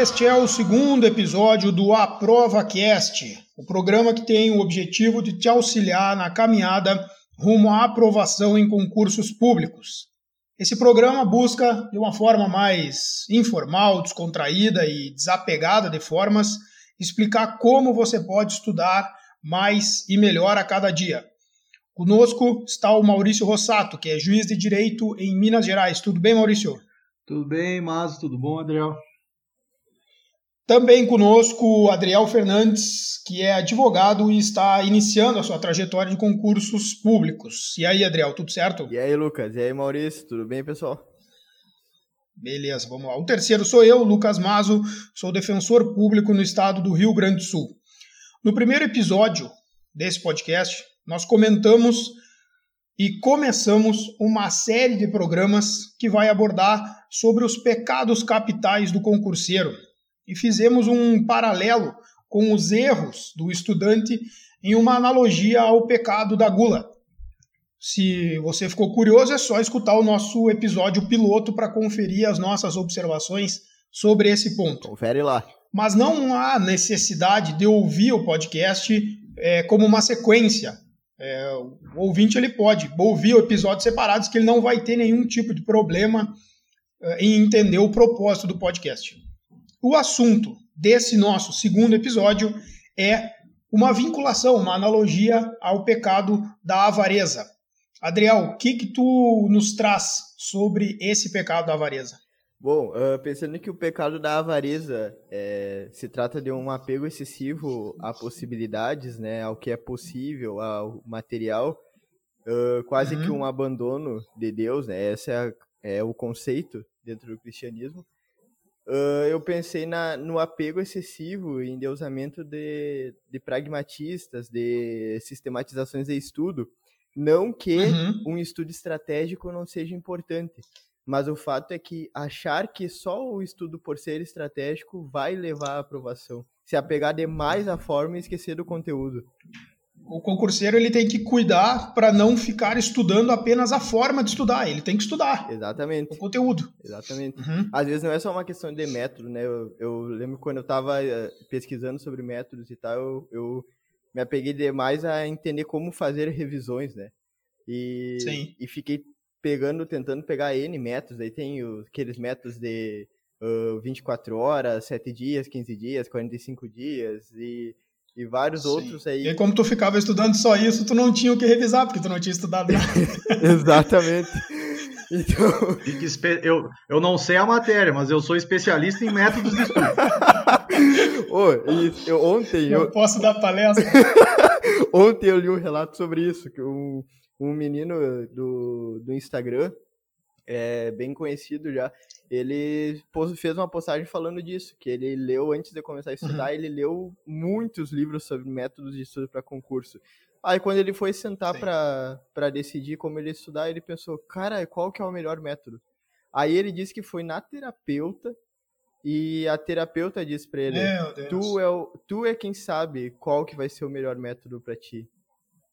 Este é o segundo episódio do Aprova Cast, o programa que tem o objetivo de te auxiliar na caminhada rumo à aprovação em concursos públicos. Esse programa busca, de uma forma mais informal, descontraída e desapegada de formas, explicar como você pode estudar mais e melhor a cada dia. Conosco está o Maurício Rossato, que é juiz de direito em Minas Gerais. Tudo bem, Maurício? Tudo bem, Mazo? Tudo bom, Adriel? Também conosco o Adriel Fernandes, que é advogado e está iniciando a sua trajetória de concursos públicos. E aí, Adriel, tudo certo? E aí, Lucas? E aí, Maurício? Tudo bem, pessoal? Beleza, vamos lá. O terceiro sou eu, Lucas Mazo, sou defensor público no estado do Rio Grande do Sul. No primeiro episódio desse podcast, nós comentamos e começamos uma série de programas que vai abordar sobre os pecados capitais do concurseiro e fizemos um paralelo com os erros do estudante em uma analogia ao pecado da gula. Se você ficou curioso, é só escutar o nosso episódio piloto para conferir as nossas observações sobre esse ponto. Confere lá. Mas não há necessidade de ouvir o podcast é, como uma sequência. É, o ouvinte ele pode ouvir episódios separados que ele não vai ter nenhum tipo de problema é, em entender o propósito do podcast. O assunto desse nosso segundo episódio é uma vinculação, uma analogia ao pecado da avareza. Adriel, o que que tu nos traz sobre esse pecado da avareza? Bom, uh, pensando que o pecado da avareza é, se trata de um apego excessivo a possibilidades, né, ao que é possível, ao material, uh, quase uhum. que um abandono de Deus, né, esse é, é o conceito dentro do cristianismo. Uh, eu pensei na, no apego excessivo e endeusamento de, de pragmatistas, de sistematizações de estudo. Não que uhum. um estudo estratégico não seja importante, mas o fato é que achar que só o estudo por ser estratégico vai levar à aprovação. Se apegar demais à forma e esquecer do conteúdo o concurseiro ele tem que cuidar para não ficar estudando apenas a forma de estudar, ele tem que estudar. Exatamente. O conteúdo. Exatamente. Uhum. Às vezes não é só uma questão de método, né? Eu, eu lembro quando eu estava eh, pesquisando sobre métodos e tal, eu, eu, me apeguei demais a entender como fazer revisões, né? E, Sim. e fiquei pegando, tentando pegar N métodos, aí tem os, aqueles métodos de uh, 24 horas, 7 dias, 15 dias, 45 dias e e vários Sim. outros aí. E como tu ficava estudando só isso, tu não tinha o que revisar, porque tu não tinha estudado nada. Exatamente. Então... Eu, eu não sei a matéria, mas eu sou especialista em métodos de estudo. oh, eu, ontem. Eu, eu posso dar palestra. ontem eu li um relato sobre isso, que um, um menino do, do Instagram, é bem conhecido já, ele fez uma postagem falando disso, que ele leu antes de começar a estudar, uhum. ele leu muitos livros sobre métodos de estudo para concurso. Aí quando ele foi sentar para decidir como ele estudar, ele pensou, cara, qual que é o melhor método? Aí ele disse que foi na terapeuta e a terapeuta disse para ele, tu é, o, tu é quem sabe qual que vai ser o melhor método para ti.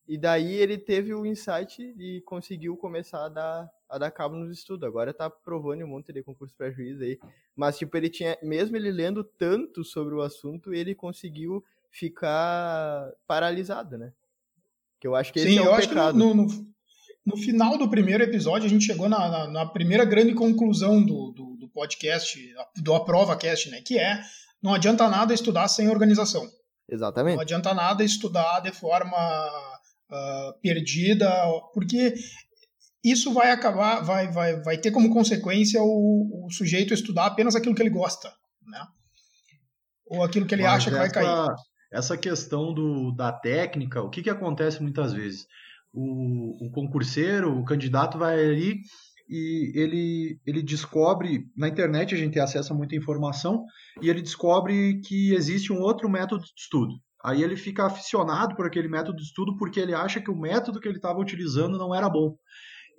E daí ele teve o insight e conseguiu começar a dar a dar cabo nos estudos. Agora tá provando um monte de concurso para juiz aí. Mas, tipo, ele tinha, mesmo ele lendo tanto sobre o assunto, ele conseguiu ficar paralisado, né? Que eu acho que Sim, é eu acho pecado. que no, no, no, final do primeiro episódio, a gente chegou na, na, na primeira grande conclusão do, do, do, podcast, do Aprova Cast, né? Que é, não adianta nada estudar sem organização. Exatamente. Não adianta nada estudar de forma uh, perdida, porque isso vai acabar, vai, vai, vai ter como consequência o, o sujeito estudar apenas aquilo que ele gosta, né? Ou aquilo que ele Mas acha que vai cair. Essa questão do, da técnica, o que, que acontece muitas vezes? O, o concurseiro, o candidato vai ali e ele, ele descobre, na internet a gente tem acesso a muita informação, e ele descobre que existe um outro método de estudo. Aí ele fica aficionado por aquele método de estudo porque ele acha que o método que ele estava utilizando não era bom.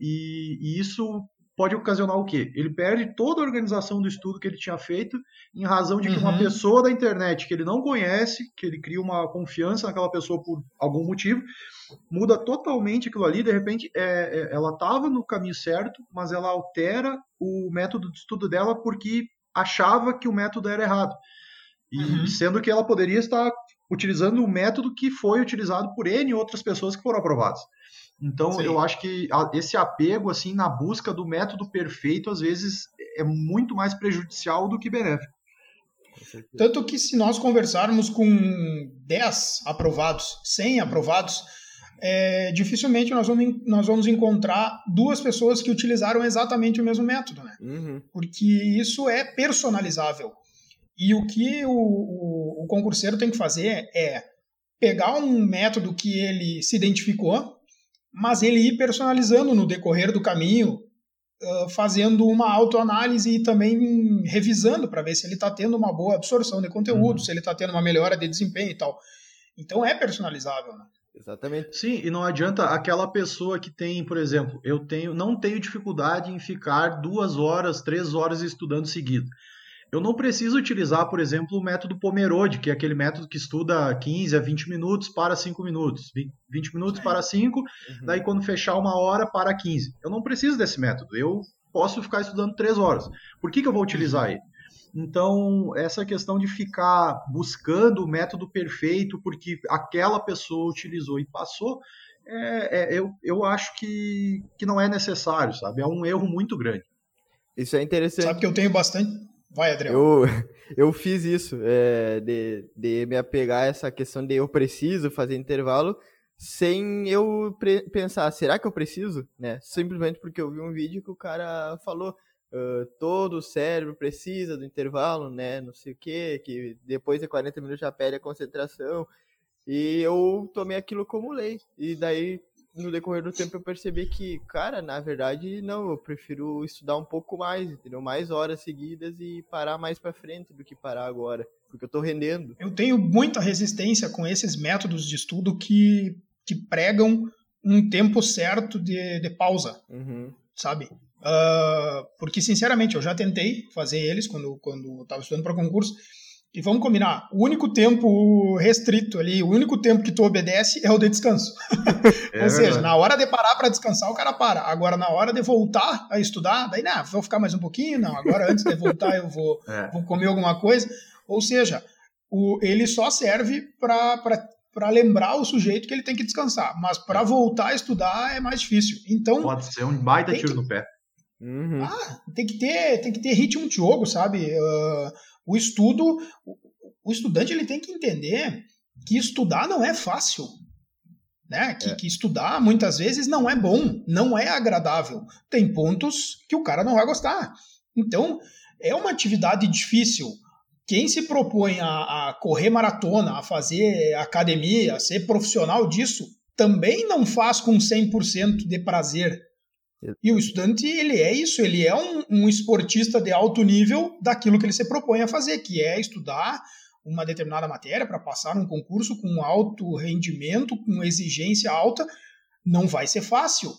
E, e, isso pode ocasionar o quê? Ele perde toda a organização do estudo que ele tinha feito em razão de que uhum. uma pessoa da internet que ele não conhece, que ele cria uma confiança naquela pessoa por algum motivo, muda totalmente aquilo ali. De repente, é, é, ela estava no caminho certo, mas ela altera o método de estudo dela porque achava que o método era errado. E uhum. sendo que ela poderia estar utilizando o método que foi utilizado por N outras pessoas que foram aprovadas. Então, Sim. eu acho que esse apego assim na busca do método perfeito às vezes é muito mais prejudicial do que benéfico. Tanto que se nós conversarmos com 10 aprovados, 100 aprovados, é, dificilmente nós vamos, nós vamos encontrar duas pessoas que utilizaram exatamente o mesmo método, né? Uhum. Porque isso é personalizável. E o que o, o, o concurseiro tem que fazer é pegar um método que ele se identificou, mas ele ir personalizando no decorrer do caminho, uh, fazendo uma autoanálise e também revisando para ver se ele está tendo uma boa absorção de conteúdo, uhum. se ele está tendo uma melhora de desempenho e tal. Então é personalizável, né? Exatamente. Sim, e não adianta aquela pessoa que tem, por exemplo, eu tenho, não tenho dificuldade em ficar duas horas, três horas estudando seguido. Eu não preciso utilizar, por exemplo, o método Pomerode, que é aquele método que estuda 15 a 20 minutos para 5 minutos. 20 minutos para 5, uhum. daí quando fechar uma hora para 15. Eu não preciso desse método. Eu posso ficar estudando 3 horas. Por que, que eu vou utilizar uhum. ele? Então, essa questão de ficar buscando o método perfeito porque aquela pessoa utilizou e passou, é, é, eu, eu acho que, que não é necessário, sabe? É um erro muito grande. Isso é interessante. Sabe que eu tenho bastante Vai, Adriano. Eu, eu fiz isso, é, de, de me apegar a essa questão de eu preciso fazer intervalo, sem eu pensar, será que eu preciso? Né? Simplesmente porque eu vi um vídeo que o cara falou, uh, todo o cérebro precisa do intervalo, né? Não sei o quê, que depois de 40 minutos já perde a concentração. E eu tomei aquilo como lei. E daí no decorrer do tempo eu percebi que, cara, na verdade, não, eu prefiro estudar um pouco mais, entendeu? Mais horas seguidas e parar mais para frente do que parar agora, porque eu tô rendendo. Eu tenho muita resistência com esses métodos de estudo que, que pregam um tempo certo de, de pausa, uhum. sabe? Uh, porque, sinceramente, eu já tentei fazer eles quando, quando estava estudando para concurso, e vamos combinar, o único tempo restrito ali, o único tempo que tu obedece é o de descanso. É Ou seja, na hora de parar para descansar, o cara para. Agora, na hora de voltar a estudar, daí, não, vou ficar mais um pouquinho, não, agora antes de voltar eu vou, é. vou comer alguma coisa. Ou seja, o, ele só serve para lembrar o sujeito que ele tem que descansar. Mas para voltar a estudar é mais difícil. Então, Pode ser um baita tiro que, no pé. Uhum. Ah, tem que ter, tem que ter ritmo de jogo, sabe? Uh, o estudo, o estudante ele tem que entender que estudar não é fácil. Né? Que, é. que, estudar muitas vezes não é bom, não é agradável. Tem pontos que o cara não vai gostar. Então, é uma atividade difícil. Quem se propõe a, a correr maratona, a fazer academia, a ser profissional disso, também não faz com 100% de prazer. E o estudante, ele é isso, ele é um, um, esportista de alto nível daquilo que ele se propõe a fazer, que é estudar uma determinada matéria para passar num concurso com alto rendimento, com exigência alta, não vai ser fácil.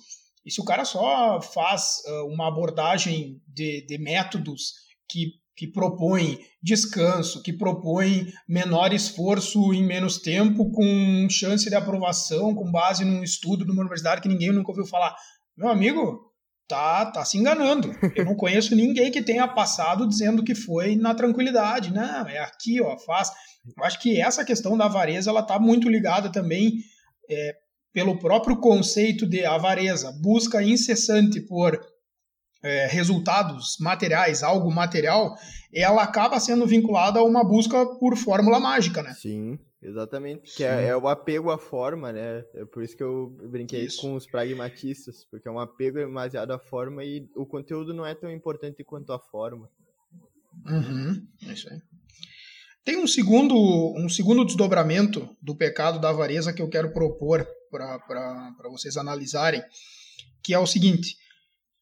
E se o cara só faz uh, uma abordagem de, de métodos que, que propõe descanso, que propõe menor esforço em menos tempo, com chance de aprovação, com base num estudo de uma universidade que ninguém nunca ouviu falar, meu amigo, tá, tá se enganando. Eu não conheço ninguém que tenha passado dizendo que foi na tranquilidade. Não, é aqui, ó, faz. Eu acho que essa questão da avareza ela está muito ligada também é, pelo próprio conceito de avareza, busca incessante por é, resultados materiais, algo material, ela acaba sendo vinculada a uma busca por fórmula mágica, né? Sim. Exatamente, que é, é, o apego à forma, né? É por isso que eu brinquei isso. com os pragmatistas, porque é um apego demasiado à forma e o conteúdo não é tão importante quanto a forma. Uhum, é isso aí. Tem um segundo, um segundo desdobramento do pecado da avareza que eu quero propor para vocês analisarem, que é o seguinte: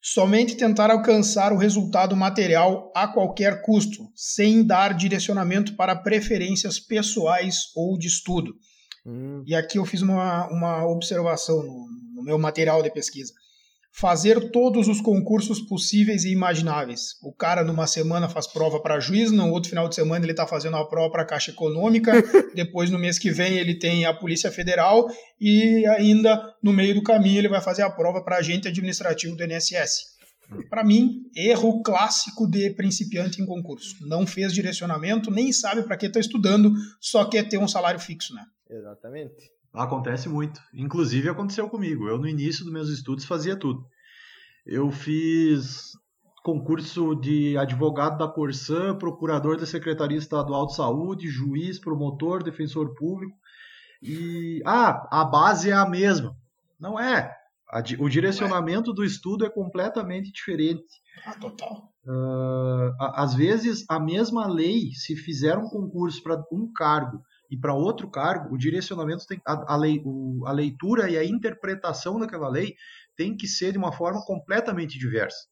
somente tentar alcançar o resultado material a qualquer custo, sem dar direcionamento para preferências pessoais ou de estudo. Hum. E aqui eu fiz uma, uma observação no, no meu material de pesquisa fazer todos os concursos possíveis e imagináveis. O cara numa semana faz prova para juiz, no outro final de semana ele está fazendo a prova para a Caixa Econômica, depois no mês que vem ele tem a Polícia Federal e ainda no meio do caminho ele vai fazer a prova para agente administrativo do INSS. Para mim, erro clássico de principiante em concurso. Não fez direcionamento, nem sabe para que está estudando, só quer ter um salário fixo, né? Exatamente. Acontece muito. Inclusive aconteceu comigo. Eu, no início dos meus estudos, fazia tudo. Eu fiz concurso de advogado da Corsã, procurador da Secretaria Estadual de Saúde, juiz, promotor, defensor público. E ah, a base é a mesma. Não é. o direcionamento do estudo é completamente diferente. Ah, total. Uh, às vezes, a mesma lei, se fizer um concurso para um cargo e para outro cargo, o direcionamento tem a, a, lei, o, a leitura e a interpretação daquela lei tem que ser de uma forma completamente diversa.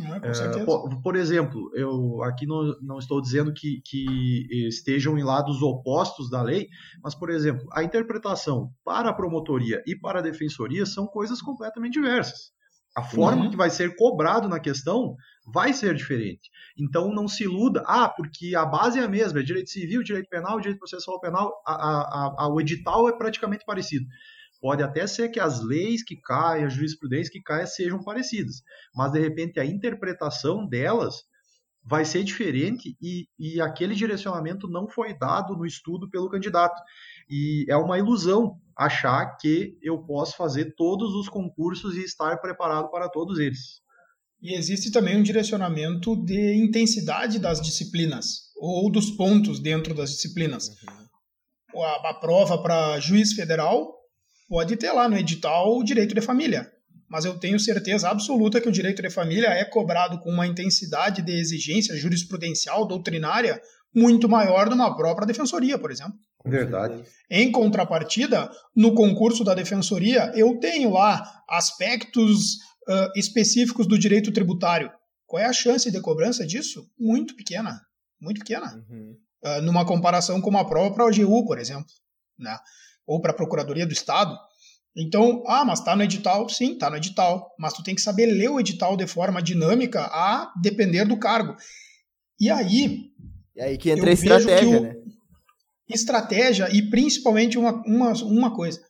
É, por, por, exemplo, eu aqui não, não estou dizendo que, que, estejam em lados opostos da lei, mas, por exemplo, a interpretação para a promotoria e para a defensoria são coisas completamente diversas. A forma uhum. que vai ser cobrado na questão vai ser diferente. Então não se iluda, ah, porque a base é a mesma, é direito civil, direito penal, direito processual penal, a, a, a, o edital é praticamente parecido. Pode até ser que as leis que caem, a jurisprudência que caia sejam parecidas, mas de repente a interpretação delas vai ser diferente e, e aquele direcionamento não foi dado no estudo pelo candidato. E é uma ilusão achar que eu posso fazer todos os concursos e estar preparado para todos eles. E existe também um direcionamento de intensidade das disciplinas ou dos pontos dentro das disciplinas. Uhum. A, a prova para juiz federal pode ter lá no edital o direito de família. Mas eu tenho certeza absoluta que o direito de família é cobrado com uma intensidade de exigência jurisprudencial, doutrinária, muito maior de uma própria defensoria, por exemplo. Verdade. Em contrapartida, no concurso da defensoria, eu tenho lá aspectos uh, específicos do direito tributário. Qual é a chance de cobrança disso? Muito pequena. Muito pequena. Uhum. Uh, numa comparação com uma prova para a OGU, por exemplo. Né? ou para a Procuradoria do Estado. Então, ah, mas está no edital? Sim, está no edital. Mas tu tem que saber ler o edital de forma dinâmica a depender do cargo. E aí. E aí que entra a estratégia, o, né? Estratégia e principalmente uma, uma, uma coisa.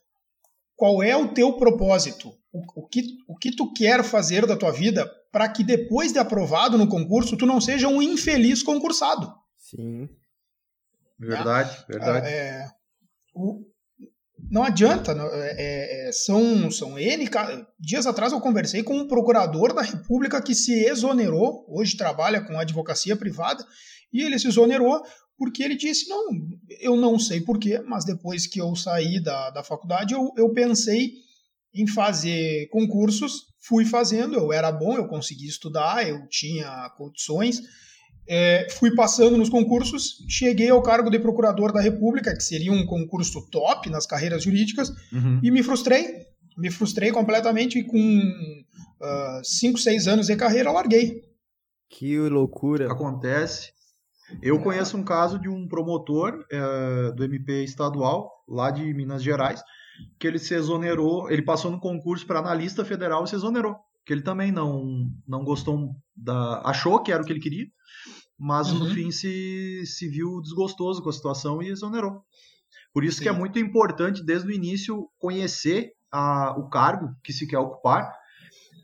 Qual é o teu propósito? O, o, que, o que tu quer fazer da tua vida para que depois de aprovado no concurso tu não seja um infeliz concursado? Sim. Verdade, é, verdade. É, o, não adianta. É, é, é, são, são N. Dias atrás eu conversei com um procurador da República que se exonerou, hoje trabalha com advocacia privada, e ele se exonerou porque ele disse: Não, eu não sei porquê, mas depois que eu saí da, da faculdade, eu, eu pensei em fazer concursos, fui fazendo, eu era bom, eu consegui estudar, eu tinha condições é, fui passando nos concursos, cheguei ao cargo de procurador da República, que seria um concurso top nas carreiras jurídicas, uhum. e me frustrei. Me frustrei completamente e com 5, uh, 6 anos de carreira larguei. Que loucura. Acontece. Eu conheço um caso de um promotor é, do MP estadual, lá de Minas Gerais, que ele se exonerou, ele passou no concurso para analista federal e se exonerou. Que ele também não, não gostou da. achou que era o que ele queria, mas uhum. no fim se, se viu desgostoso com a situação e exonerou. Por isso Sim. que é muito importante, desde o início, conhecer a, o cargo que se quer ocupar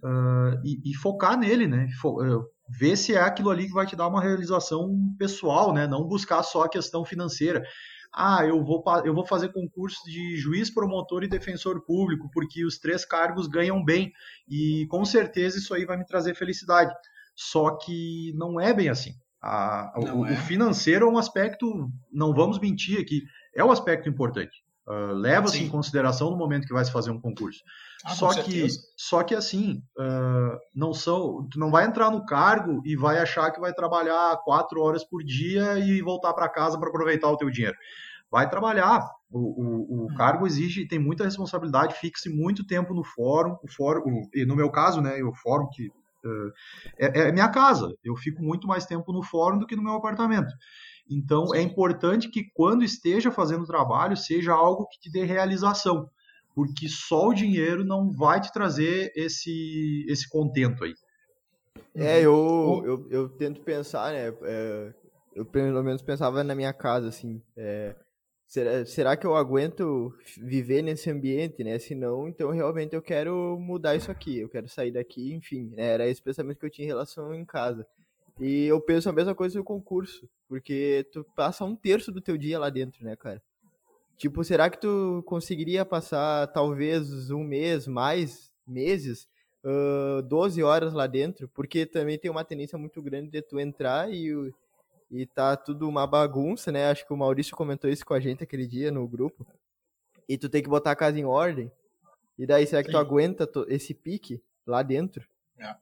uh, e, e, focar nele, né? Uh, ver se é aquilo ali que vai te dar uma realização pessoal, né? Não buscar só a questão financeira. Ah, eu vou, eu vou fazer concurso de juiz, promotor e defensor público, porque os três cargos ganham bem. E com certeza isso aí vai me trazer felicidade. Só que não é bem assim. A, o, é. o, financeiro é um aspecto, não vamos mentir aqui, é um aspecto importante. Uh, Leva-se em consideração no momento que vai se fazer um concurso. Ah, só, que, só que assim, uh, não são, tu não vai entrar no cargo e vai achar que vai trabalhar quatro horas por dia e voltar para casa para aproveitar o teu dinheiro. Vai trabalhar. O, o, o hum. cargo exige, tem muita responsabilidade, fixe muito tempo no fórum. O fórum, e no meu caso, né, o fórum que é, é minha casa. Eu fico muito mais tempo no fórum do que no meu apartamento. Então, é importante que quando esteja fazendo trabalho, seja algo que te dê realização, porque só o dinheiro não vai te trazer esse, esse contento aí. É, eu, eu, eu tento pensar, né? É, eu pelo menos pensava na minha casa, assim. É, será, será que eu aguento viver nesse ambiente, né? Se não, então realmente eu quero mudar isso aqui, eu quero sair daqui, enfim. Né? Era esse pensamento que eu tinha em relação em casa. E eu penso a mesma coisa no concurso, porque tu passa um terço do teu dia lá dentro, né, cara? Tipo, será que tu conseguiria passar talvez um mês, mais meses, uh, 12 horas lá dentro? Porque também tem uma tendência muito grande de tu entrar e e tá tudo uma bagunça, né? Acho que o Maurício comentou isso com a gente aquele dia no grupo. E tu tem que botar a casa em ordem. E daí, será que Sim. tu aguenta esse pique lá dentro? É.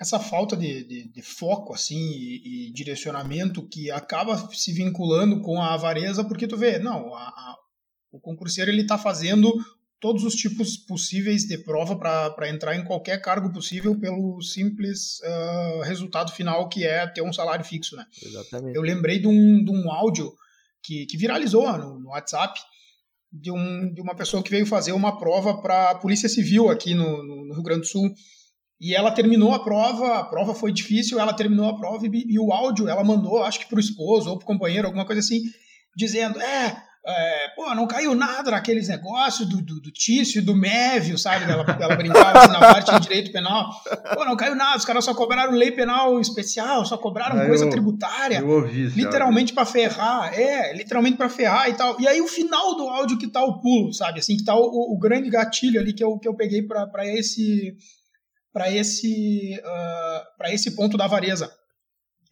Essa falta de, de, de foco, assim, e, e, direcionamento que acaba se vinculando com a avareza, porque tu vê, não, a, a, o concurseiro ele tá fazendo todos os tipos possíveis de prova para entrar em qualquer cargo possível pelo simples uh, resultado final que é ter um salário fixo, né? Exatamente. Eu lembrei de um, de um áudio que, que viralizou no, no WhatsApp de, um, de uma pessoa que veio fazer uma prova para a Polícia Civil aqui no, no, no, Rio Grande do Sul. E ela terminou a prova, a prova foi difícil, ela terminou a prova e, e o áudio ela mandou, acho que para o esposo ou para o companheiro, alguma coisa assim, dizendo: É, é, pô, não caiu nada naqueles negócios do, do, do Tício e do Mévio, sabe? Ela, ela brincava assim, na parte de direito penal. Pô, não caiu nada, os caras só cobraram lei penal especial, só cobraram ah, coisa eu, tributária. Eu ouvi isso. Literalmente para ferrar, é, literalmente para ferrar e tal. E aí o final do áudio que tá o pulo, sabe? Assim, que tá o, o grande gatilho ali que eu, que eu peguei para esse para esse uh, para esse ponto da avareza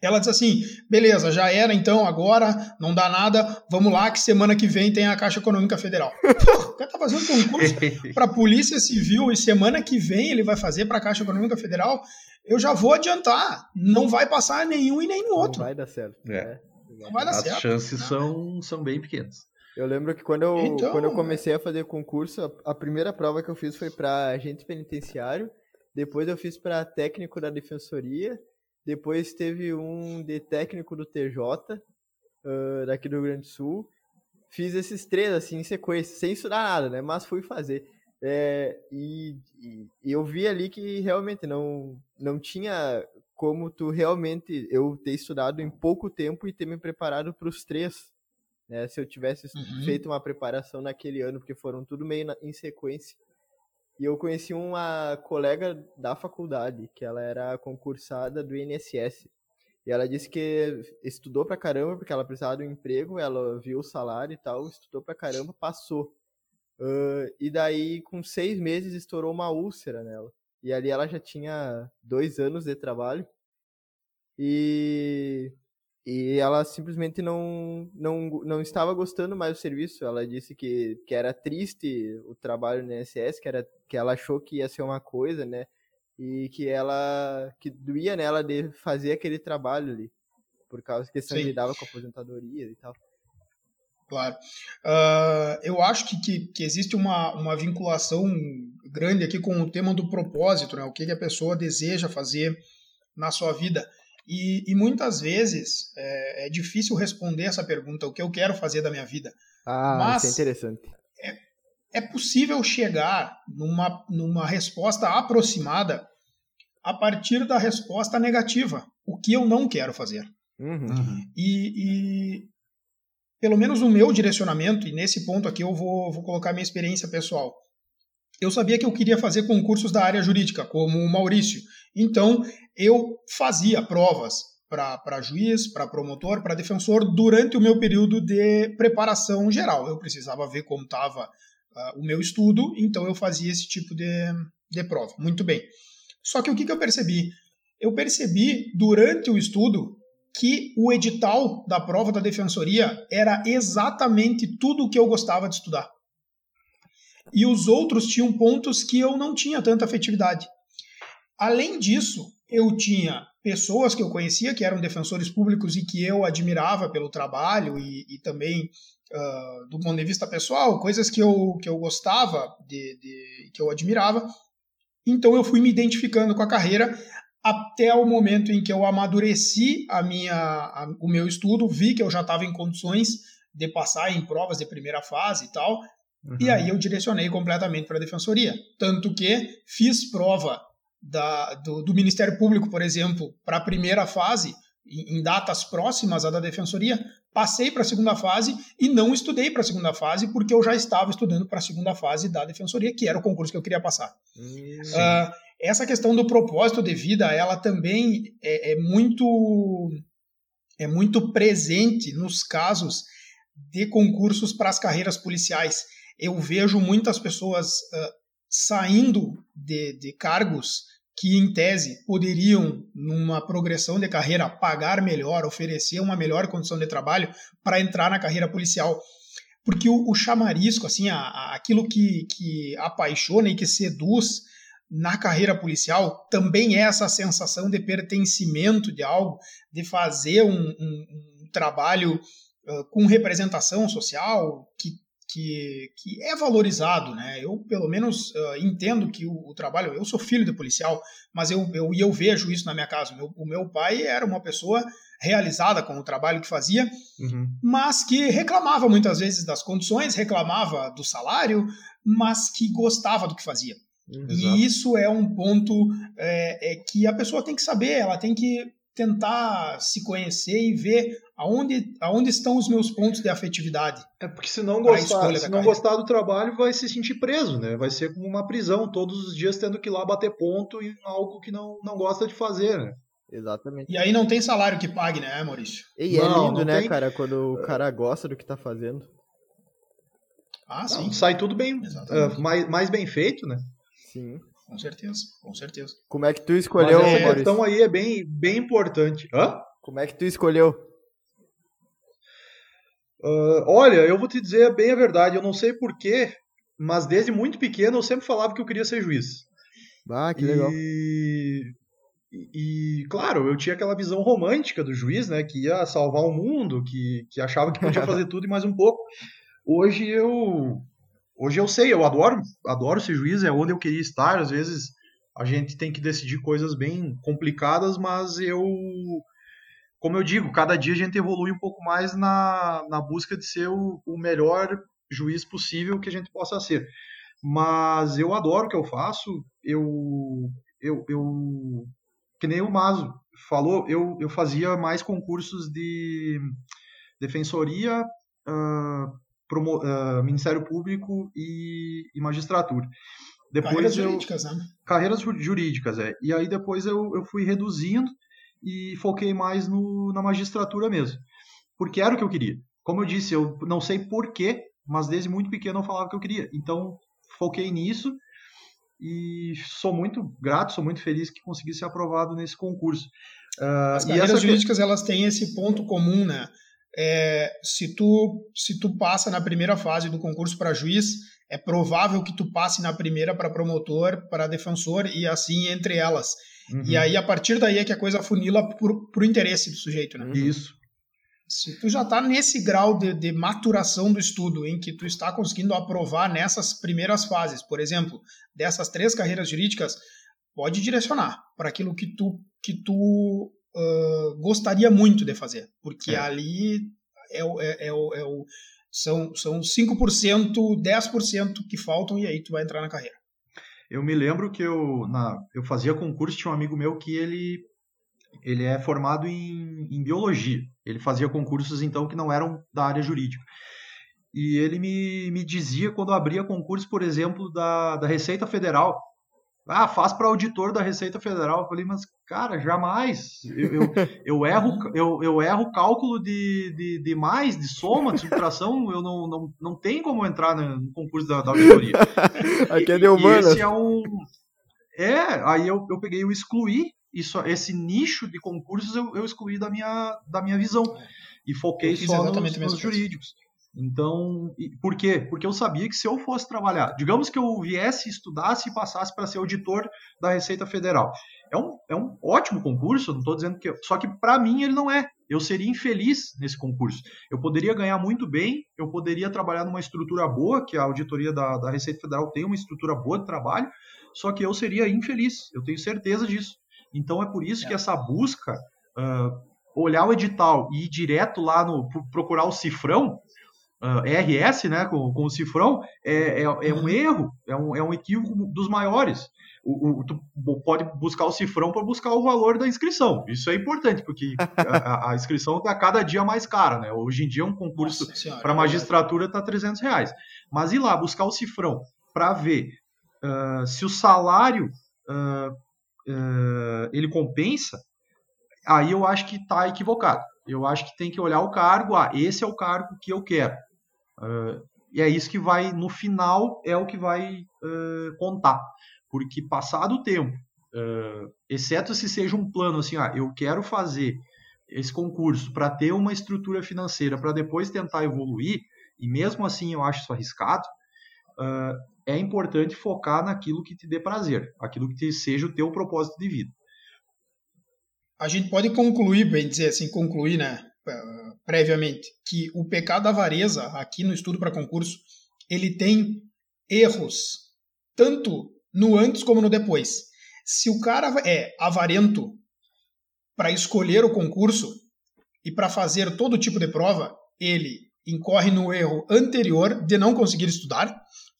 ela diz assim: beleza, já era então, agora, não dá nada, vamos lá, que semana que vem tem a Caixa Econômica Federal. o cara tá fazendo concurso para a Polícia Civil e semana que vem ele vai fazer para a Caixa Econômica Federal. Eu já vou adiantar, não vai passar nenhum e nenhum outro. Não vai dar certo. É. É. Não vai dar As certo. chances são, são bem pequenas. Eu lembro que quando eu, então, quando eu comecei a fazer concurso, a primeira prova que eu fiz foi para agente penitenciário, depois eu fiz para técnico da defensoria depois teve um de técnico do TJ, uh, daqui do Rio Grande do Sul. Fiz esses três, assim, em sequência, sem estudar nada, né? Mas fui fazer. É, e, e, eu vi ali que realmente não, não tinha como tu realmente eu ter estudado em pouco tempo e ter me preparado para os três. Né? Se eu tivesse uhum. feito uma preparação naquele ano, porque foram tudo meio na, em sequência. E eu conheci uma colega da faculdade, que ela era concursada do INSS. E ela disse que estudou pra caramba, porque ela precisava de um emprego, ela viu o salário e tal, estudou pra caramba, passou. Uh, e daí, com seis meses, estourou uma úlcera nela. E ali ela já tinha dois anos de trabalho. E e ela simplesmente não, não, não estava gostando mais do serviço. Ela disse que, que era triste o trabalho no INSS, que, era, que ela achou que ia ser uma coisa, né? E que ela que doía nela de fazer aquele trabalho ali, por causa que você lidava com a aposentadoria e tal. Claro. Uh, eu acho que, que, que, existe uma, uma vinculação grande aqui com o tema do propósito, né? O que, que a pessoa deseja fazer na sua vida. E, e muitas vezes é, é, difícil responder essa pergunta, o que eu quero fazer da minha vida. Ah, Mas isso é interessante. É, é possível chegar numa, numa resposta aproximada a partir da resposta negativa, o que eu não quero fazer. Uhum. uhum. E, e, pelo menos o meu direcionamento, e nesse ponto aqui eu vou, vou colocar minha experiência pessoal. Eu sabia que eu queria fazer concursos da área jurídica, como o Maurício. Então, eu fazia provas para juiz, para promotor, para defensor durante o meu período de preparação geral. Eu precisava ver como estava uh, o meu estudo, então eu fazia esse tipo de, de prova. Muito bem. Só que o que, que eu percebi? Eu percebi durante o estudo que o edital da prova da defensoria era exatamente tudo o que eu gostava de estudar. E os outros tinham pontos que eu não tinha tanta afetividade. Além disso, eu tinha pessoas que eu conhecia que eram defensores públicos e que eu admirava pelo trabalho e, e também uh, do ponto de vista pessoal, coisas que eu, que eu gostava, de, de, que eu admirava. Então eu fui me identificando com a carreira até o momento em que eu amadureci a minha, a, o meu estudo, vi que eu já estava em condições de passar em provas de primeira fase e tal, uhum. e aí eu direcionei completamente para a defensoria. Tanto que fiz prova da, do, do, Ministério Público, por exemplo, para a primeira fase, em datas próximas à da defensoria, passei para a segunda fase e não estudei para a segunda fase porque eu já estava estudando para a segunda fase da defensoria, que era o concurso que eu queria passar. Uh, essa questão do propósito de vida, ela também é, é, muito é muito presente nos casos de concursos para as carreiras policiais. Eu vejo muitas pessoas uh, saindo de, de cargos que, em tese, poderiam, numa progressão de carreira, pagar melhor, oferecer uma melhor condição de trabalho para entrar na carreira policial. Porque o, o chamarisco, assim, a, a, aquilo que, que apaixona e que seduz na carreira policial também é essa sensação de pertencimento de algo, de fazer um, um, um trabalho uh, com representação social que que, que é valorizado, né? Eu, pelo menos, uh, entendo que o, o, trabalho... Eu sou filho de policial, mas eu, eu, eu vejo isso na minha casa. Meu, o meu pai era uma pessoa realizada com o trabalho que fazia, uhum. mas que reclamava muitas vezes das condições, reclamava do salário, mas que gostava do que fazia. Uhum. E isso é um ponto é, é, que a pessoa tem que saber, ela tem que tentar se conhecer e ver aonde, aonde estão os meus pontos de afetividade. É porque se não gostar, se não gostar do trabalho, vai se sentir preso, né? Vai ser como uma prisão, todos os dias tendo que ir lá bater ponto em algo que não, não gosta de fazer, né? Exatamente. E aí não tem salário que pague, né, Maurício? E é não, lindo, né, tem... cara, quando o cara gosta do que tá fazendo. Ah, sim. Não, sai tudo bem, uh, mais, mais bem feito, né? Sim. Com certeza, com certeza. Como é que tu escolheu, Mas essa questão aí é bem, bem importante. Hã? Como é que tu escolheu? Uh, olha, eu vou te dizer bem a verdade, eu não sei porquê, mas desde muito pequeno eu sempre falava que eu queria ser juiz. Ah, que legal. E, e, claro, eu tinha aquela visão romântica do juiz, né, que ia salvar o mundo, que, que achava que podia fazer tudo e mais um pouco. Hoje eu Hoje eu sei, eu adoro, adoro ser juiz, é onde eu queria estar. Às vezes a gente tem que decidir coisas bem complicadas, mas eu, como eu digo, cada dia a gente evolui um pouco mais na, na busca de ser o, o melhor juiz possível que a gente possa ser. Mas eu adoro o que eu faço, eu, eu, eu que nem o Mazo falou, eu, eu fazia mais concursos de defensoria, uh, promo, uh, Ministério Público e, e magistratura. Depois carreiras eu, jurídicas, né? Carreiras jurídicas, é. E aí depois eu, eu fui reduzindo e foquei mais no, na magistratura mesmo. Porque era o que eu queria. Como eu disse, eu não sei porquê, mas desde muito pequeno eu falava que eu queria. Então, foquei nisso e sou muito grato, sou muito feliz que consegui ser aprovado nesse concurso. Uh, As carreiras jurídicas, elas têm esse ponto comum, né? É, se, tu, se tu passa na primeira fase do concurso para juiz, é provável que tu passe na primeira para promotor, para defensor e assim entre elas. Uhum. E aí, a partir daí é que a coisa funila para o interesse do sujeito, né? Isso. Se tu já está nesse grau de, de, maturação do estudo, em que tu está conseguindo aprovar nessas primeiras fases, por exemplo, dessas três carreiras jurídicas, pode direcionar para aquilo que tu, que tu uh, gostaria muito de fazer, porque é. ali é, é, é, o, é o, são, são 5%, 10% que faltam e aí tu vai entrar na carreira. Eu me lembro que eu, na, eu fazia concurso, tinha um amigo meu que ele, ele é formado em, em biologia. Ele fazia concursos, então, que não eram da área jurídica. E ele me, me dizia, quando abria concurso, por exemplo, da, da Receita Federal, ah, faz para auditor da Receita Federal. Eu falei, mas, cara, jamais. Eu, eu, eu erro eu, eu erro cálculo de, de, de, mais, de soma, de subtração. Eu não, não, não tem como entrar no concurso da, da auditoria. Aqui é de humanas. Esse é um. É, aí eu, eu peguei o excluí, isso, esse nicho de concursos eu, eu excluí da minha, da minha visão. E foquei só nos, nos jurídicos. Então, por quê? Porque eu sabia que se eu fosse trabalhar, digamos que eu viesse, estudasse e passasse para ser auditor da Receita Federal. É um, é um ótimo concurso, não estou dizendo que. Só que para mim ele não é. Eu seria infeliz nesse concurso. Eu poderia ganhar muito bem, eu poderia trabalhar numa estrutura boa, que a auditoria da, da Receita Federal tem uma estrutura boa de trabalho, só que eu seria infeliz, eu tenho certeza disso. Então é por isso é. que essa busca, uh, olhar o edital e ir direto lá no procurar o cifrão, uh, RS, né, com, com o cifrão, é, é, é um uhum. erro, é um, é um equívoco dos maiores. O, o, tu pode buscar o cifrão para buscar o valor da inscrição. Isso é importante, porque a, a inscrição está cada dia mais cara, né? Hoje em dia um concurso para é magistratura está 300 reais. Mas ir lá buscar o cifrão para ver uh, se o salário uh, uh, ele compensa, aí eu acho que está equivocado. Eu acho que tem que olhar o cargo, ah, esse é o cargo que eu quero. E é isso que vai, no final, é o que vai contar. Porque passado o tempo, uh, exceto se seja um plano assim, ah, eu quero fazer esse concurso para ter uma estrutura financeira para depois tentar evoluir, e mesmo assim eu acho isso arriscado, uh, é importante focar naquilo que te dê prazer, aquilo que te, seja o teu propósito de vida. A gente pode concluir, bem dizer assim, concluir, né, previamente, que o pecado da avareza, aqui no estudo para concurso, ele tem erros, tanto no antes como no depois. Se o cara é avarento para escolher o concurso e para fazer todo tipo de prova, ele incorre no erro anterior de não conseguir estudar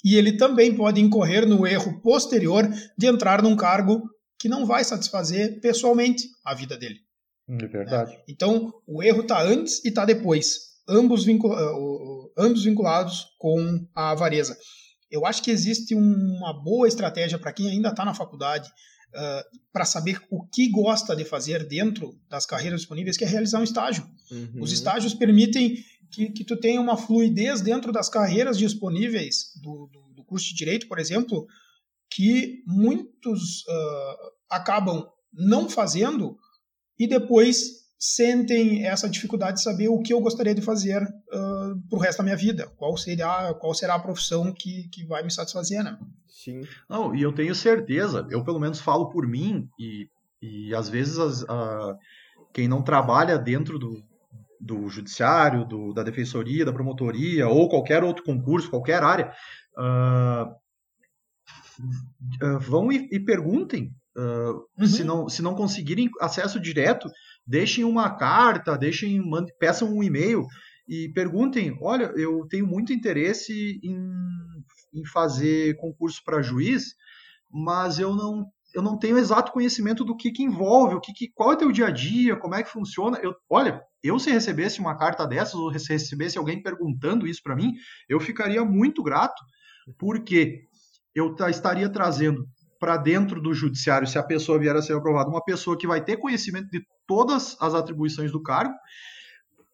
e ele também pode incorrer no erro posterior de entrar num cargo que não vai satisfazer pessoalmente a vida dele. É verdade. Né? Então, o erro está antes e está depois, ambos, vincul ambos vinculados com a avareza eu acho que existe uma boa estratégia para quem ainda está na faculdade uh, para saber o que gosta de fazer dentro das carreiras disponíveis, que é realizar um estágio. Uhum. Os estágios permitem que, que tu tenha uma fluidez dentro das carreiras disponíveis do, do, do curso de Direito, por exemplo, que muitos uh, acabam não fazendo e depois sentem essa dificuldade de saber o que eu gostaria de fazer uh, para o resto da minha vida. Qual será, qual será a profissão que, que vai me satisfazer, né? Sim. Não, e eu tenho certeza, eu pelo menos falo por mim, e, e às vezes as, uh, quem não trabalha dentro do, do judiciário, do, da defensoria, da promotoria, ou qualquer outro concurso, qualquer área, uh, vão e, e perguntem Uh, uhum. se, não, se não conseguirem acesso direto, deixem uma carta, deixem, mandem, peçam um e-mail e perguntem: olha, eu tenho muito interesse em, em fazer concurso para juiz, mas eu não eu não tenho exato conhecimento do que, que envolve, o que, que qual é o teu dia a dia, como é que funciona. Eu, olha, eu se recebesse uma carta dessas ou se recebesse alguém perguntando isso para mim, eu ficaria muito grato, porque eu estaria trazendo para dentro do judiciário, se a pessoa vier a ser aprovada, uma pessoa que vai ter conhecimento de todas as atribuições do cargo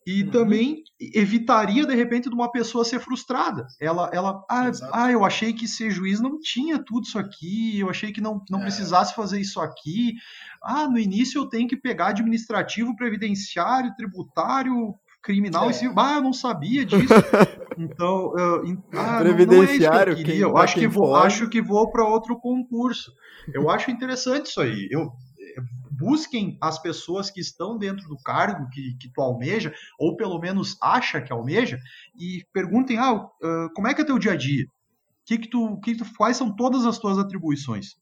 e uhum. também evitaria de repente de uma pessoa ser frustrada. Ela, ela, ah, ah, eu achei que ser juiz não tinha tudo isso aqui, eu achei que não, não é. precisasse fazer isso aqui. Ah, no início eu tenho que pegar administrativo, previdenciário, tributário, criminal é. e civil. Ah, eu não sabia disso. então, eu, ah, Previdenciário, não, não é que eu, eu acho que vou, acho que vou para outro concurso. Eu acho interessante isso aí. Eu busquem as pessoas que estão dentro do cargo que, que tu almeja, ou pelo menos acha que almeja, e perguntem, ah, uh, como é que é teu dia a dia? Que que tu, que tu, quais são todas as tuas atribuições?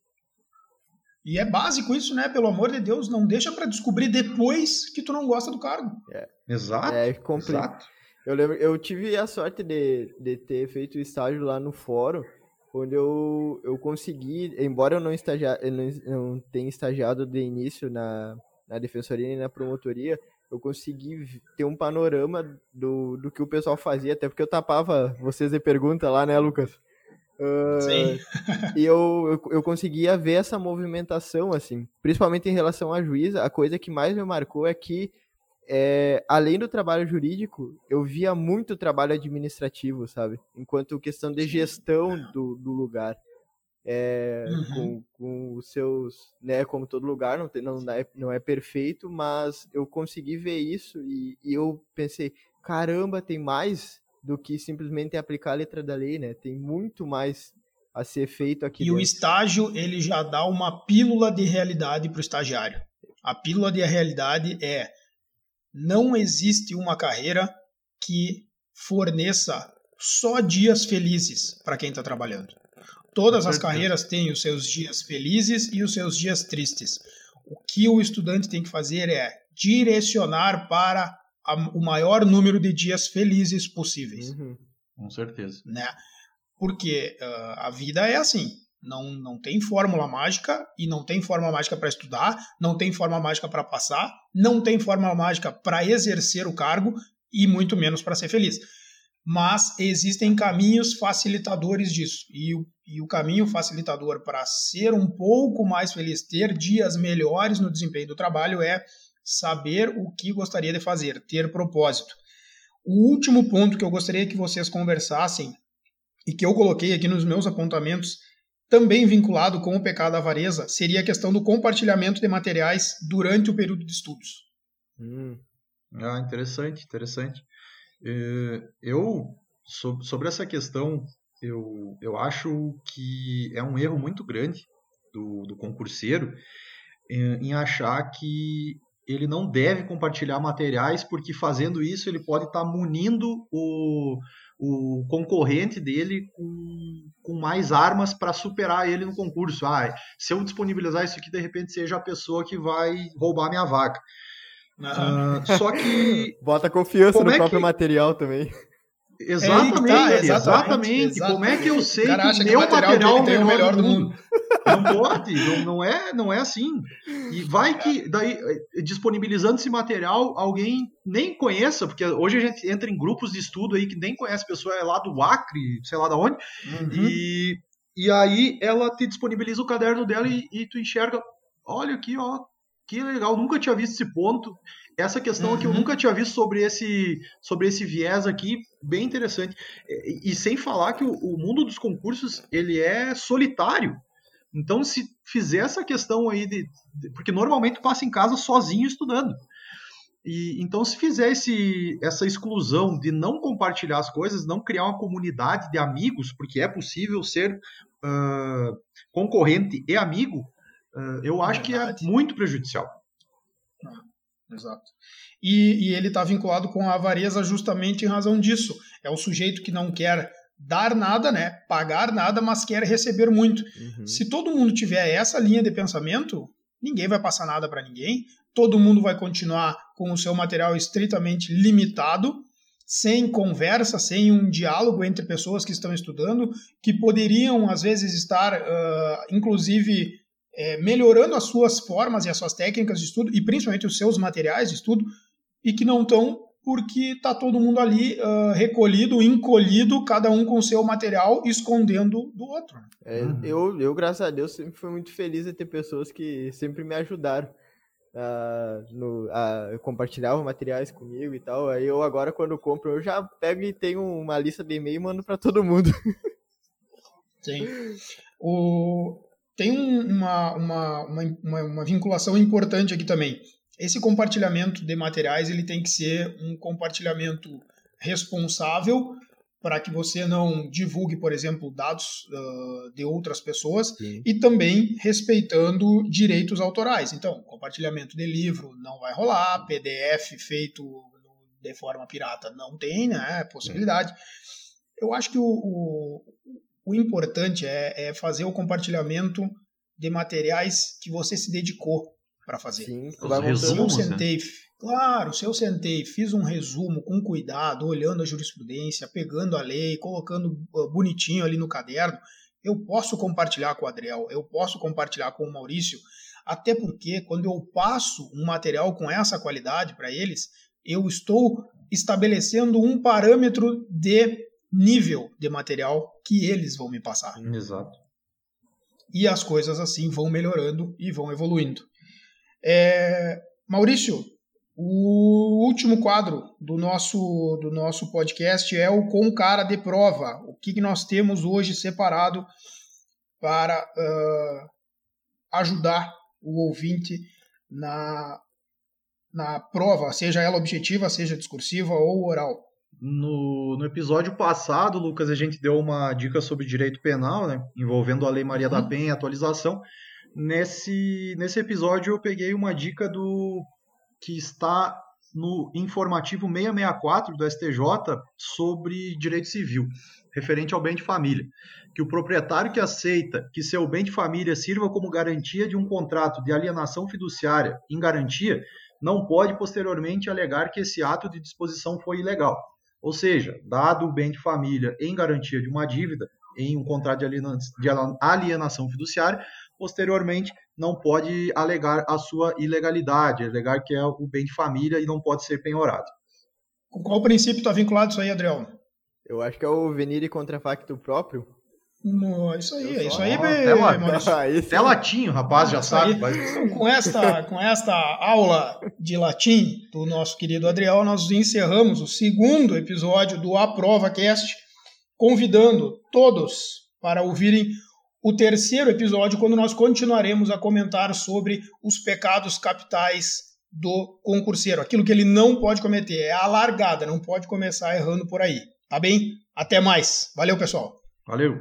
E é básico isso, né? Pelo amor de Deus, não deixa para descobrir depois que tu não gosta do cargo. É. Exato. É Exato. Eu lembro, eu tive a sorte de, de ter feito estágio lá no fórum, onde eu, eu consegui, embora eu não, estagia, eu não, não tenha estagiado de início na, na defensoria e na promotoria, eu consegui ter um panorama do, do que o pessoal fazia, até porque eu tapava vocês de pergunta lá, né, Lucas? Uh, Sim. e eu, eu, eu, conseguia ver essa movimentação, assim, principalmente em relação à juíza. A coisa que mais me marcou é que, é, além do trabalho jurídico, eu via muito trabalho administrativo, sabe? Enquanto questão de gestão do, do lugar. É, uhum. com, com os seus, né, como todo lugar, não, tem, não, é, não é perfeito, mas eu consegui ver isso e, e eu pensei, caramba, tem mais do que simplesmente aplicar a letra da lei, né? Tem muito mais a ser feito aqui. E dentro. o estágio, ele já dá uma pílula de realidade para o estagiário. A pílula de realidade é: não existe uma carreira que forneça só dias felizes para quem está trabalhando. Todas as carreiras têm os seus dias felizes e os seus dias tristes. O que o estudante tem que fazer é direcionar para a, o maior número de dias felizes possíveis. Uhum. Com certeza. Né? Porque uh, a vida é assim. Não, não tem fórmula mágica e não tem fórmula mágica para estudar, não tem fórmula mágica para passar, não tem fórmula mágica para exercer o cargo e muito menos para ser feliz. Mas existem caminhos facilitadores disso. E o, e o caminho facilitador para ser um pouco mais feliz, ter dias melhores no desempenho do trabalho é saber o que gostaria de fazer, ter propósito. O último ponto que eu gostaria que vocês conversassem e que eu coloquei aqui nos meus apontamentos, também vinculado com o pecado da avareza, seria a questão do compartilhamento de materiais durante o período de estudos. Hum. Ah, interessante, interessante. É, eu, sobre essa questão, eu, eu acho que é um erro muito grande do, do concurseiro em achar que ele não deve compartilhar materiais, porque fazendo isso ele pode estar tá munindo o, o concorrente dele com, com mais armas para superar ele no concurso. Ah, se eu disponibilizar isso aqui, de repente seja a pessoa que vai roubar minha vaca. Uh, só que. Bota confiança no é próprio que... material também. Exatamente, é tá, exatamente, exatamente, Como é que eu sei que o meu material, material é o melhor do mundo? Não pode, não, não, é, não é assim. E vai que daí disponibilizando esse material, alguém nem conheça, porque hoje a gente entra em grupos de estudo aí que nem conhece a pessoa é lá do Acre, sei lá da onde, uhum. e, e aí ela te disponibiliza o caderno dela e, e tu enxerga, olha aqui, ó, que legal, nunca tinha visto esse ponto. Essa questão uhum. que eu uhum. nunca tinha visto sobre esse, sobre esse viés aqui, bem interessante. E, e sem falar que o, o, mundo dos concursos ele é solitário. Então, se fizer essa questão aí de, de porque normalmente passa em casa sozinho estudando. E então, se fizer esse, essa exclusão de não compartilhar as coisas, não criar uma comunidade de amigos, porque é possível ser uh, concorrente e amigo, eu acho que é muito prejudicial. Exato. E, e ele está vinculado com a avareza justamente em razão disso. É o sujeito que não quer dar nada, né? Pagar nada, mas quer receber muito. Uhum. Se todo mundo tiver essa linha de pensamento, ninguém vai passar nada para ninguém. Todo mundo vai continuar com o seu material estritamente limitado, sem conversa, sem um diálogo entre pessoas que estão estudando, que poderiam às vezes estar, uh, inclusive é, melhorando as suas formas e as suas técnicas de estudo, e principalmente os seus materiais de estudo, e que não estão porque está todo mundo ali uh, recolhido, encolhido, cada um com seu material, escondendo do outro. É, eu, eu, graças a Deus, sempre fui muito feliz de ter pessoas que sempre me ajudaram. Uh, no, a compartilhar os materiais comigo e tal. Aí eu agora, quando compro, eu já pego e tenho uma lista de e-mail e mando para todo mundo. Sim. O, tem uma, uma, uma, uma, vinculação importante aqui também. Esse compartilhamento de materiais ele tem que ser um compartilhamento responsável para que você não divulgue, por exemplo, dados uh, de outras pessoas Sim. e também respeitando direitos autorais. Então, compartilhamento de livro não vai rolar, PDF feito de forma pirata não tem, né? Possibilidade. Eu acho que o, o, o importante é, é, fazer o compartilhamento de materiais que você se dedicou para fazer. Sim, se eu sentei, né? claro, se eu sentei, fiz um resumo com cuidado, olhando a jurisprudência, pegando a lei, colocando ah, bonitinho ali no caderno, eu posso compartilhar com o Adriel, eu posso compartilhar com o Maurício, até porque quando eu passo um material com essa qualidade para eles, eu estou estabelecendo um parâmetro de nível de material que eles vão me passar. Exato. E as coisas assim vão melhorando e vão evoluindo. É, Maurício, o último quadro do nosso, do nosso podcast é o Com Cara de Prova. O que, que nós temos hoje separado para uh, ajudar o ouvinte na, na prova, seja ela objetiva, seja discursiva ou oral. No, no episódio passado, Lucas, a gente deu uma dica sobre direito penal, né, envolvendo a Lei Maria uhum. da Penha e atualização. Nesse, nesse episódio, eu peguei uma dica do que está no informativo 664 do STJ sobre direito civil, referente ao bem de família, que o proprietário que aceita que seu bem de família sirva como garantia de um contrato de alienação fiduciária em garantia não pode posteriormente alegar que esse ato de disposição foi ilegal. Ou seja, dado o bem de família em garantia de uma dívida, em um contrato de alienação fiduciária, posteriormente não pode alegar a sua ilegalidade, alegar que é o bem de família e não pode ser penhorado. Com qual princípio está vinculado isso aí, Adriel? Eu acho que é o venire contra facto próprio. No, isso aí, é isso aí, até, até latim, rapaz, já sabe. Aí, com, esta, com esta aula de latim do nosso querido Adriel, nós encerramos o segundo episódio do Aprova Cast, convidando todos para ouvirem o terceiro episódio, quando nós continuaremos a comentar sobre os pecados capitais do concurseiro. Aquilo que ele não pode cometer é a largada, não pode começar errando por aí. Tá bem? Até mais. Valeu, pessoal. Valeu!